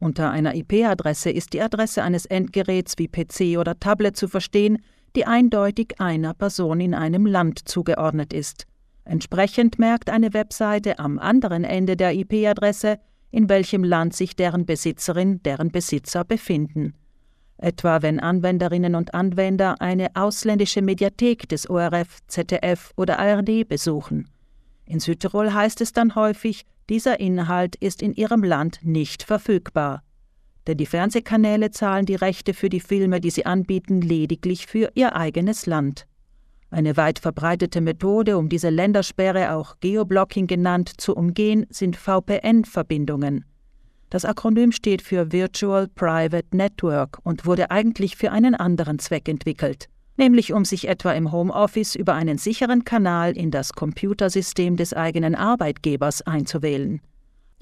Unter einer IP-Adresse ist die Adresse eines Endgeräts wie PC oder Tablet zu verstehen, die eindeutig einer Person in einem Land zugeordnet ist. Entsprechend merkt eine Webseite am anderen Ende der IP-Adresse, in welchem Land sich deren Besitzerin, deren Besitzer befinden. Etwa wenn Anwenderinnen und Anwender eine ausländische Mediathek des ORF, ZDF oder ARD besuchen. In Südtirol heißt es dann häufig, dieser Inhalt ist in ihrem Land nicht verfügbar. Denn die Fernsehkanäle zahlen die Rechte für die Filme, die sie anbieten, lediglich für ihr eigenes Land. Eine weit verbreitete Methode, um diese Ländersperre, auch Geoblocking genannt, zu umgehen, sind VPN-Verbindungen. Das Akronym steht für Virtual Private Network und wurde eigentlich für einen anderen Zweck entwickelt, nämlich um sich etwa im Homeoffice über einen sicheren Kanal in das Computersystem des eigenen Arbeitgebers einzuwählen.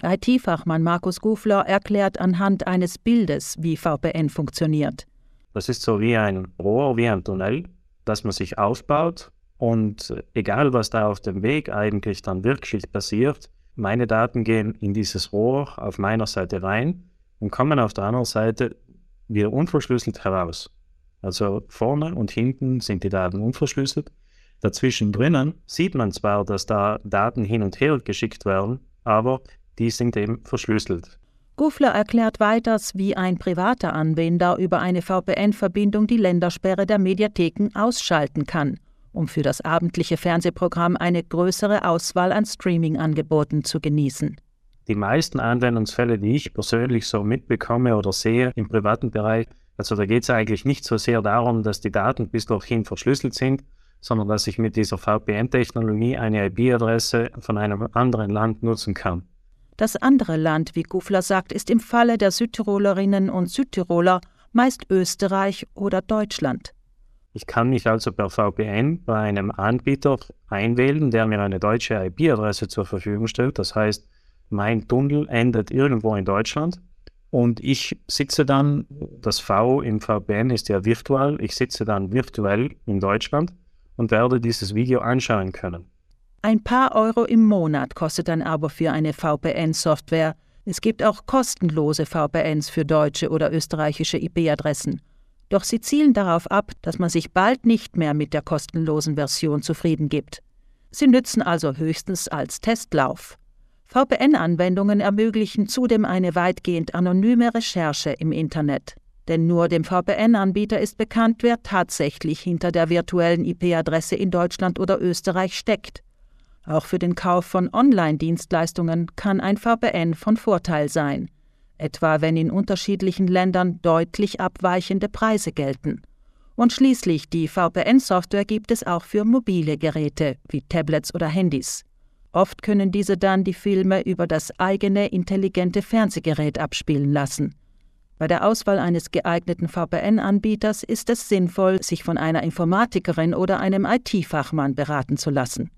IT-Fachmann Markus Gufler erklärt anhand eines Bildes, wie VPN funktioniert. Das ist so wie ein Rohr, wie ein Tunnel dass man sich aufbaut und egal was da auf dem Weg eigentlich dann wirklich passiert, meine Daten gehen in dieses Rohr auf meiner Seite rein und kommen auf der anderen Seite wieder unverschlüsselt heraus. Also vorne und hinten sind die Daten unverschlüsselt. Dazwischen drinnen sieht man zwar, dass da Daten hin und her geschickt werden, aber die sind eben verschlüsselt. Gufler erklärt weiters, wie ein privater Anwender über eine VPN-Verbindung die Ländersperre der Mediatheken ausschalten kann, um für das abendliche Fernsehprogramm eine größere Auswahl an Streaming-Angeboten zu genießen. Die meisten Anwendungsfälle, die ich persönlich so mitbekomme oder sehe im privaten Bereich, also da geht es eigentlich nicht so sehr darum, dass die Daten bis dorthin verschlüsselt sind, sondern dass ich mit dieser VPN-Technologie eine IP-Adresse von einem anderen Land nutzen kann. Das andere Land, wie Gufler sagt, ist im Falle der Südtirolerinnen und Südtiroler meist Österreich oder Deutschland. Ich kann mich also per VPN bei einem Anbieter einwählen, der mir eine deutsche IP-Adresse zur Verfügung stellt. Das heißt, mein Tunnel endet irgendwo in Deutschland und ich sitze dann, das V im VPN ist ja virtual, ich sitze dann virtuell in Deutschland und werde dieses Video anschauen können. Ein paar Euro im Monat kostet ein Abo für eine VPN-Software. Es gibt auch kostenlose VPNs für deutsche oder österreichische IP-Adressen. Doch sie zielen darauf ab, dass man sich bald nicht mehr mit der kostenlosen Version zufrieden gibt. Sie nützen also höchstens als Testlauf. VPN-Anwendungen ermöglichen zudem eine weitgehend anonyme Recherche im Internet. Denn nur dem VPN-Anbieter ist bekannt, wer tatsächlich hinter der virtuellen IP-Adresse in Deutschland oder Österreich steckt. Auch für den Kauf von Online-Dienstleistungen kann ein VPN von Vorteil sein, etwa wenn in unterschiedlichen Ländern deutlich abweichende Preise gelten. Und schließlich die VPN-Software gibt es auch für mobile Geräte wie Tablets oder Handys. Oft können diese dann die Filme über das eigene intelligente Fernsehgerät abspielen lassen. Bei der Auswahl eines geeigneten VPN-Anbieters ist es sinnvoll, sich von einer Informatikerin oder einem IT-Fachmann beraten zu lassen.